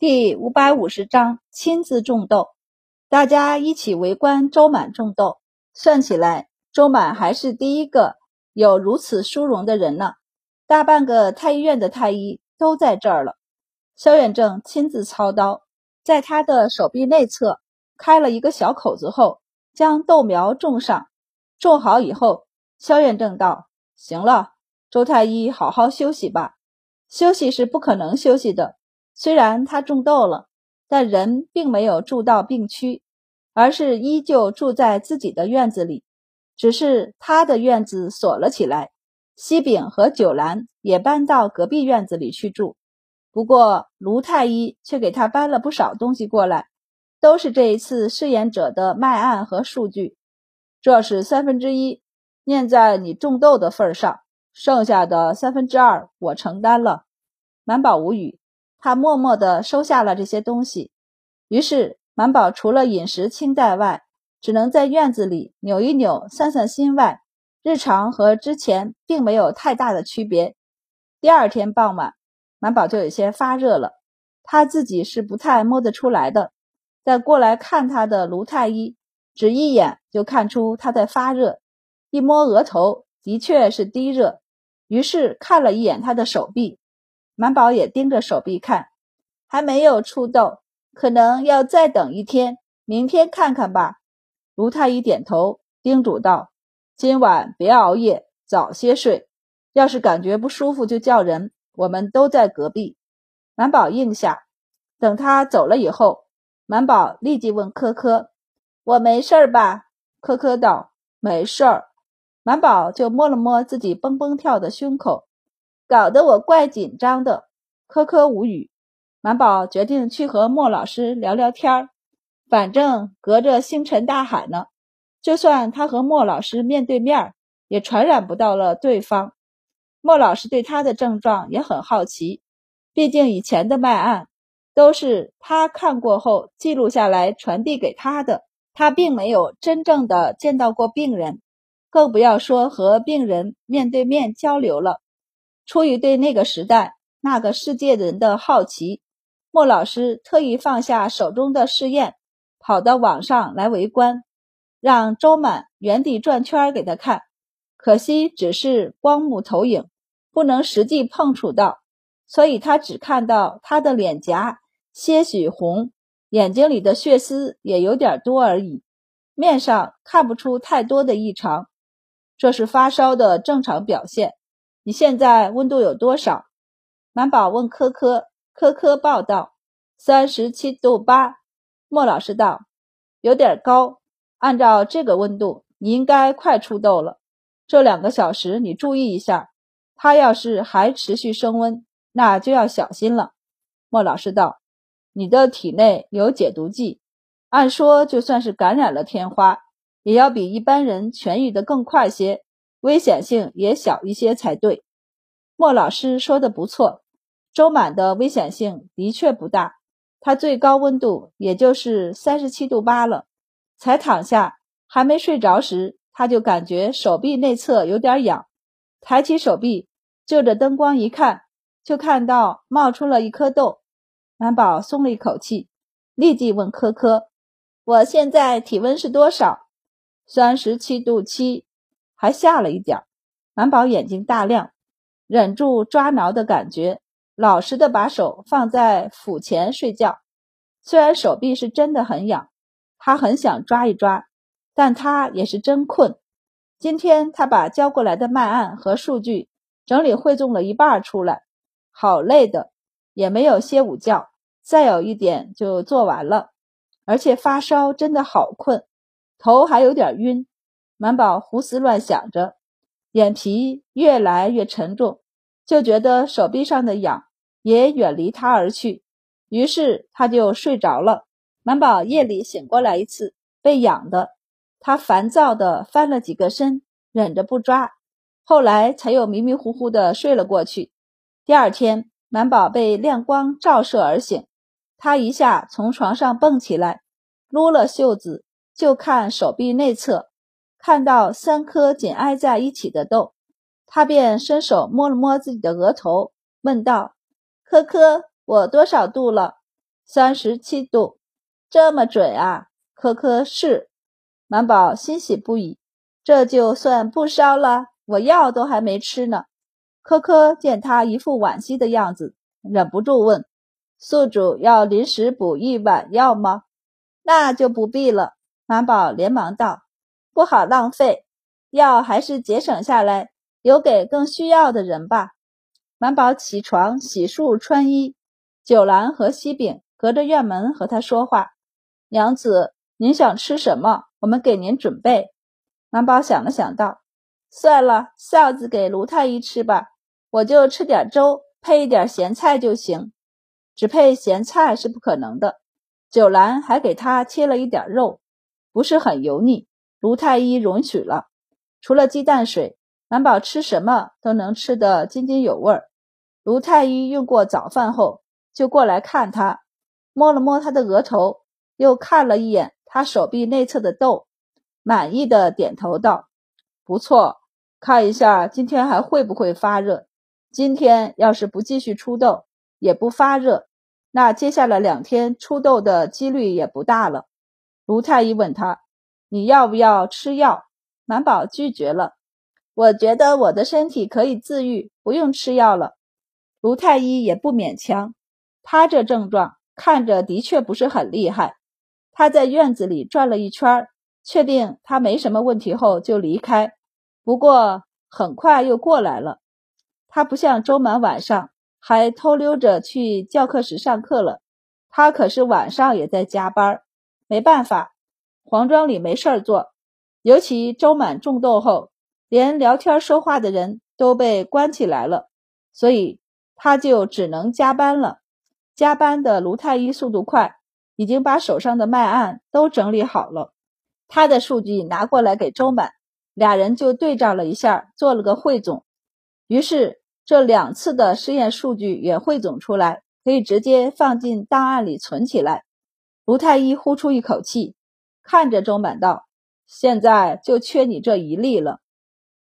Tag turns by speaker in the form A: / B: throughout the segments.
A: 第五百五十章亲自种豆。大家一起围观周满种豆，算起来，周满还是第一个有如此殊荣的人呢。大半个太医院的太医都在这儿了。萧远正亲自操刀，在他的手臂内侧开了一个小口子后，将豆苗种上。种好以后，萧远正道：“行了，周太医，好好休息吧。休息是不可能休息的。虽然他种豆了，但人并没有住到病区，而是依旧住在自己的院子里，只是他的院子锁了起来。”西饼和九兰也搬到隔壁院子里去住，不过卢太医却给他搬了不少东西过来，都是这一次试验者的脉案和数据。这是三分之一，念在你种豆的份上，剩下的三分之二我承担了。满宝无语，他默默地收下了这些东西。于是满宝除了饮食清淡外，只能在院子里扭一扭、散散心外。日常和之前并没有太大的区别。第二天傍晚，满宝就有些发热了，他自己是不太摸得出来的。但过来看他的卢太医，只一眼就看出他在发热，一摸额头，的确是低热。于是看了一眼他的手臂，满宝也盯着手臂看，还没有出痘，可能要再等一天，明天看看吧。卢太医点头，叮嘱道。今晚别熬夜，早些睡。要是感觉不舒服，就叫人。我们都在隔壁。满宝应下。等他走了以后，满宝立即问科科：“我没事儿吧？”科科道：“没事儿。”满宝就摸了摸自己蹦蹦跳的胸口，搞得我怪紧张的。科科无语。满宝决定去和莫老师聊聊天儿，反正隔着星辰大海呢。就算他和莫老师面对面，也传染不到了对方。莫老师对他的症状也很好奇，毕竟以前的脉案都是他看过后记录下来传递给他的，他并没有真正的见到过病人，更不要说和病人面对面交流了。出于对那个时代、那个世界人的好奇，莫老师特意放下手中的试验，跑到网上来围观。让周满原地转圈给他看，可惜只是光幕投影，不能实际碰触到，所以他只看到他的脸颊些许红，眼睛里的血丝也有点多而已，面上看不出太多的异常，这是发烧的正常表现。你现在温度有多少？满宝问科科，科科报道三十七度八。莫老师道有点高。按照这个温度，你应该快出痘了。这两个小时你注意一下，它要是还持续升温，那就要小心了。莫老师道：“你的体内有解毒剂，按说就算是感染了天花，也要比一般人痊愈的更快些，危险性也小一些才对。”莫老师说的不错，周满的危险性的确不大，他最高温度也就是三十七度八了。才躺下，还没睡着时，他就感觉手臂内侧有点痒，抬起手臂，就着灯光一看，就看到冒出了一颗痘。满宝松了一口气，立即问科科：“我现在体温是多少？”“三十七度七，还下了一点。”满宝眼睛大亮，忍住抓挠的感觉，老实的把手放在腹前睡觉。虽然手臂是真的很痒。他很想抓一抓，但他也是真困。今天他把交过来的脉案和数据整理汇总了一半出来，好累的，也没有歇午觉。再有一点就做完了，而且发烧真的好困，头还有点晕。满宝胡思乱想着，眼皮越来越沉重，就觉得手臂上的痒也远离他而去，于是他就睡着了。满宝夜里醒过来一次，被痒的，他烦躁的翻了几个身，忍着不抓，后来才又迷迷糊糊的睡了过去。第二天，满宝被亮光照射而醒，他一下从床上蹦起来，撸了袖子就看手臂内侧，看到三颗紧挨在一起的痘，他便伸手摸了摸自己的额头，问道：“科科，我多少度了？”三十七度，这么准啊！科科是。满宝欣喜不已，这就算不烧了。我药都还没吃呢。科科见他一副惋惜的样子，忍不住问：“宿主要临时补一碗药吗？”那就不必了。满宝连忙道：“不好浪费，药还是节省下来，留给更需要的人吧。”满宝起床洗漱穿衣，九兰和西饼隔着院门和他说话：“娘子，您想吃什么？我们给您准备。”满宝想了想道：“算了，臊子给卢太医吃吧。”我就吃点粥，配一点咸菜就行。只配咸菜是不可能的。九兰还给他切了一点肉，不是很油腻。卢太医容许了。除了鸡蛋水，满宝吃什么都能吃得津津有味儿。卢太医用过早饭后，就过来看他，摸了摸他的额头，又看了一眼他手臂内侧的痘，满意的点头道：“不错，看一下今天还会不会发热。”今天要是不继续出痘，也不发热，那接下来两天出痘的几率也不大了。卢太医问他：“你要不要吃药？”满宝拒绝了。我觉得我的身体可以自愈，不用吃药了。卢太医也不勉强，他这症状看着的确不是很厉害。他在院子里转了一圈，确定他没什么问题后就离开。不过很快又过来了。他不像周满晚上还偷溜着去教课室上课了，他可是晚上也在加班。没办法，黄庄里没事儿做，尤其周满中痘后，连聊天说话的人都被关起来了，所以他就只能加班了。加班的卢太医速度快，已经把手上的脉案都整理好了，他的数据拿过来给周满，俩人就对照了一下，做了个汇总。于是，这两次的试验数据也汇总出来，可以直接放进档案里存起来。卢太医呼出一口气，看着周满道：“现在就缺你这一例了。”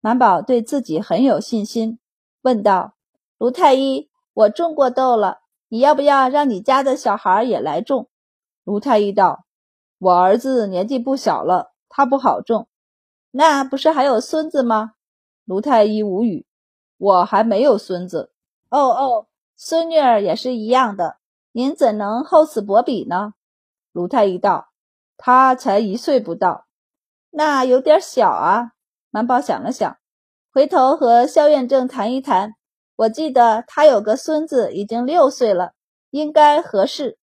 A: 满宝对自己很有信心，问道：“卢太医，我种过豆了，你要不要让你家的小孩也来种？”卢太医道：“我儿子年纪不小了，他不好种。那不是还有孙子吗？”卢太医无语。我还没有孙子，哦哦，孙女儿也是一样的。您怎能厚此薄彼呢？卢太医道：“他才一岁不到，那有点小啊。”满宝想了想，回头和肖院正谈一谈。我记得他有个孙子已经六岁了，应该合适。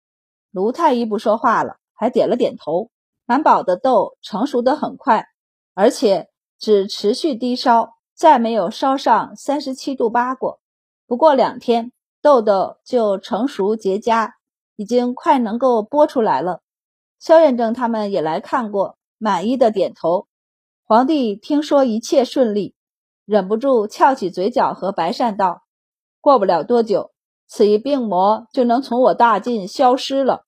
A: 卢太医不说话了，还点了点头。满宝的痘成熟的很快，而且只持续低烧。再没有烧上三十七度八过，不过两天痘痘就成熟结痂，已经快能够剥出来了。萧院正他们也来看过，满意的点头。皇帝听说一切顺利，忍不住翘起嘴角和白善道：“过不了多久，此一病魔就能从我大晋消失了。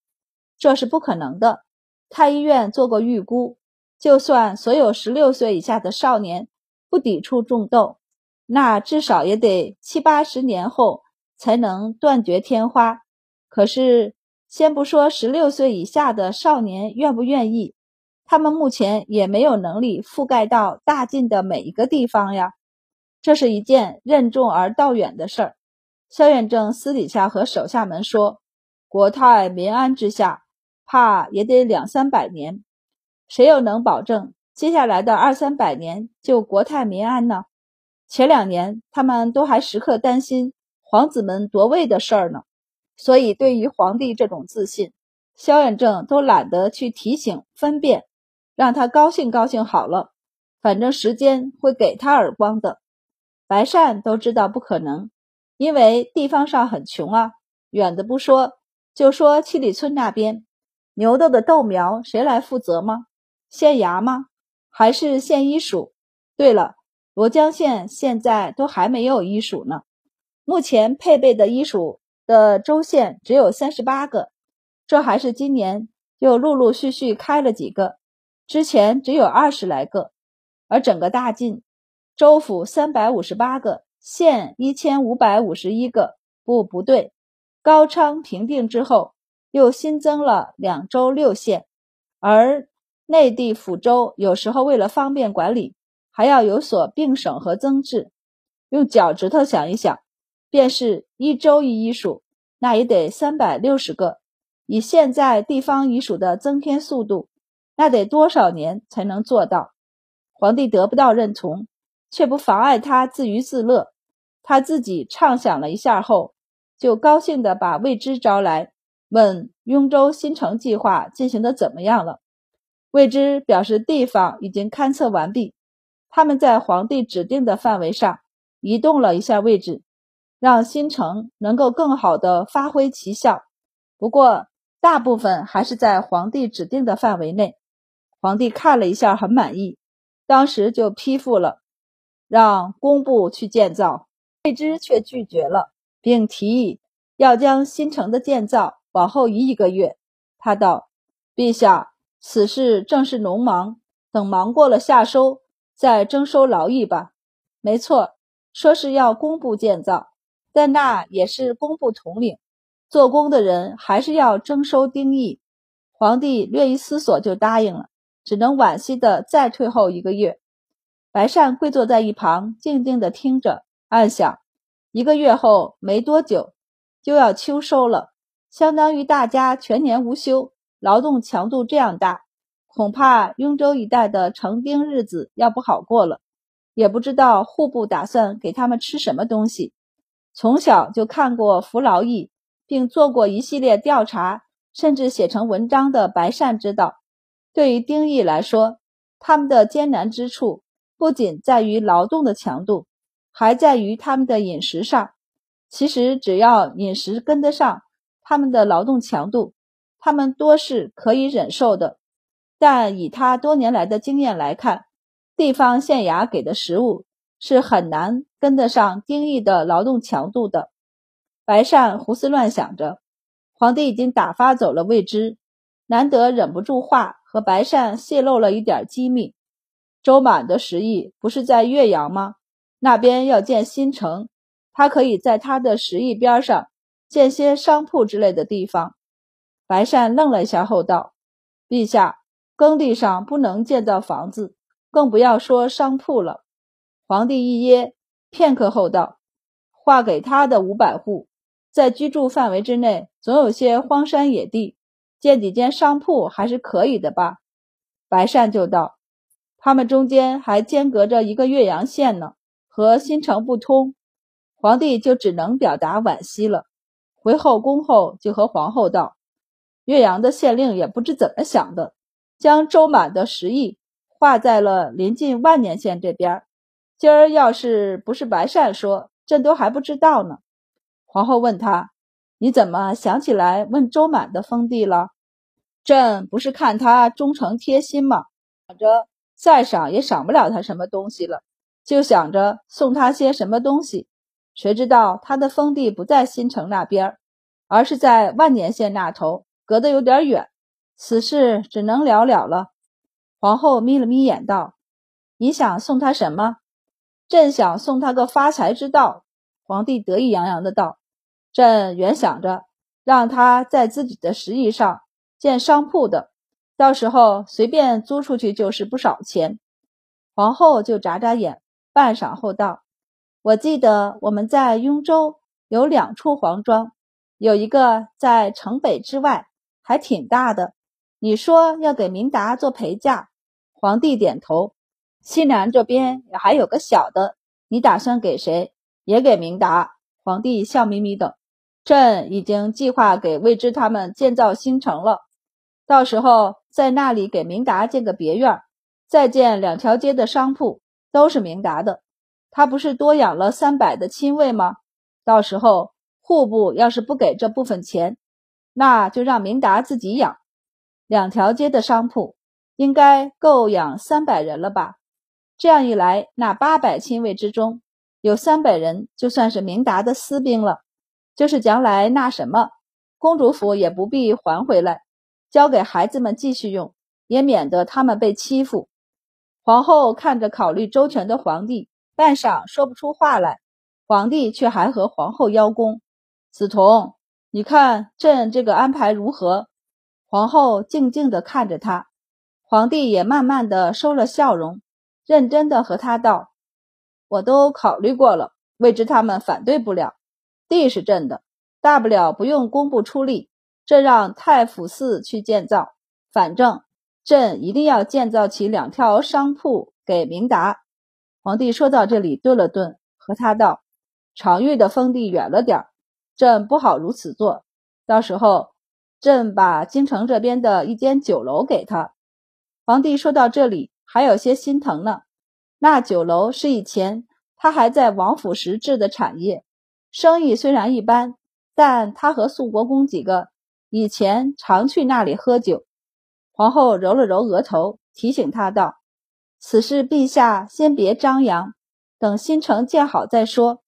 A: 这是不可能的。太医院做过预估，就算所有十六岁以下的少年。”不抵触种痘，那至少也得七八十年后才能断绝天花。可是，先不说十六岁以下的少年愿不愿意，他们目前也没有能力覆盖到大晋的每一个地方呀。这是一件任重而道远的事儿。萧远正私底下和手下们说：“国泰民安之下，怕也得两三百年，谁又能保证？”接下来的二三百年就国泰民安呢？前两年他们都还时刻担心皇子们夺位的事儿呢，所以对于皇帝这种自信，萧远正都懒得去提醒分辨，让他高兴高兴好了，反正时间会给他耳光的。白善都知道不可能，因为地方上很穷啊，远的不说，就说七里村那边牛豆的豆苗谁来负责吗？县衙吗？还是县医署。对了，罗江县现在都还没有医署呢。目前配备的医署的州县只有三十八个，这还是今年又陆陆续续开了几个，之前只有二十来个。而整个大晋州府三百五十八个，县一千五百五十一个。不，不对，高昌平定之后，又新增了两州六县，而内地府州有时候为了方便管理，还要有所并省和增治。用脚趾头想一想，便是一州一医署，那也得三百六十个。以现在地方医署的增添速度，那得多少年才能做到？皇帝得不到认同，却不妨碍他自娱自乐。他自己畅想了一下后，就高兴地把魏知招来，问雍州新城计划进行的怎么样了。魏知表示地方已经勘测完毕，他们在皇帝指定的范围上移动了一下位置，让新城能够更好地发挥奇效。不过，大部分还是在皇帝指定的范围内。皇帝看了一下，很满意，当时就批复了，让工部去建造。魏之却拒绝了，并提议要将新城的建造往后移一个月。他道：“陛下，此事正是农忙，等忙过了夏收，再征收劳役吧。”没错，说是要工部建造，但那也是工部统领。做工的人还是要征收丁役，皇帝略一思索就答应了，只能惋惜的再退后一个月。白善跪坐在一旁，静静的听着，暗想：一个月后没多久就要秋收了，相当于大家全年无休，劳动强度这样大，恐怕雍州一带的成丁日子要不好过了。也不知道户部打算给他们吃什么东西。从小就看过服劳役。并做过一系列调查，甚至写成文章的白善知道，对于丁义来说，他们的艰难之处不仅在于劳动的强度，还在于他们的饮食上。其实只要饮食跟得上他们的劳动强度，他们多是可以忍受的。但以他多年来的经验来看，地方县衙给的食物是很难跟得上丁义的劳动强度的。白善胡思乱想着，皇帝已经打发走了魏知，难得忍不住话和白善泄露了一点机密。周满的食邑不是在岳阳吗？那边要建新城，他可以在他的食邑边上建些商铺之类的地方。白善愣了一下后道：“陛下，耕地上不能建造房子，更不要说商铺了。”皇帝一噎，片刻后道：“划给他的五百户。”在居住范围之内，总有些荒山野地，建几间商铺还是可以的吧？白善就道：“他们中间还间隔着一个岳阳县呢，和新城不通。”皇帝就只能表达惋惜了。回后宫后，就和皇后道：“岳阳的县令也不知怎么想的，将周满的十亿划在了临近万年县这边。今儿要是不是白善说，朕都还不知道呢。”皇后问他：“你怎么想起来问周满的封地了？”朕不是看他忠诚贴心吗？想着再赏也赏不了他什么东西了，就想着送他些什么东西。谁知道他的封地不在新城那边，而是在万年县那头，隔得有点远。此事只能了了了。皇后眯了眯眼道：“你想送他什么？”朕想送他个发财之道。皇帝得意洋洋的道。朕原想着让他在自己的食邑上建商铺的，到时候随便租出去就是不少钱。皇后就眨眨眼，半晌后道：“我记得我们在雍州有两处皇庄，有一个在城北之外，还挺大的。你说要给明达做陪嫁。”皇帝点头。西南这边还有个小的，你打算给谁？也给明达。皇帝笑眯眯的。朕已经计划给魏知他们建造新城了，到时候在那里给明达建个别院，再建两条街的商铺，都是明达的。他不是多养了三百的亲卫吗？到时候户部要是不给这部分钱，那就让明达自己养。两条街的商铺应该够养三百人了吧？这样一来，那八百亲卫之中有三百人就算是明达的私兵了。就是将来那什么，公主府也不必还回来，交给孩子们继续用，也免得他们被欺负。皇后看着考虑周全的皇帝，半晌说不出话来。皇帝却还和皇后邀功：“梓潼，你看朕这个安排如何？”皇后静静地看着他，皇帝也慢慢的收了笑容，认真的和他道：“我都考虑过了，未知他们反对不了。地是朕的，大不了不用工部出力，这让太府寺去建造。反正朕一定要建造起两条商铺给明达。”皇帝说到这里顿了顿，和他道：“常玉的封地远了点儿，朕不好如此做，到时候。”朕把京城这边的一间酒楼给他。皇帝说到这里，还有些心疼呢。那酒楼是以前他还在王府时置的产业，生意虽然一般，但他和肃国公几个以前常去那里喝酒。皇后揉了揉额头，提醒他道：“此事陛下先别张扬，等新城建好再说。”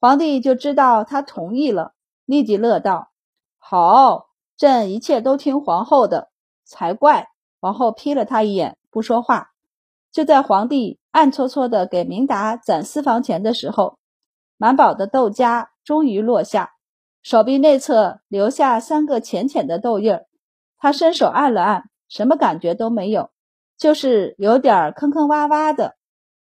A: 皇帝就知道他同意了，立即乐道：“好。”朕一切都听皇后的，才怪！皇后瞥了他一眼，不说话。就在皇帝暗搓搓的给明达攒私房钱的时候，满宝的豆荚终于落下，手臂内侧留下三个浅浅的痘印儿。他伸手按了按，什么感觉都没有，就是有点坑坑洼洼的。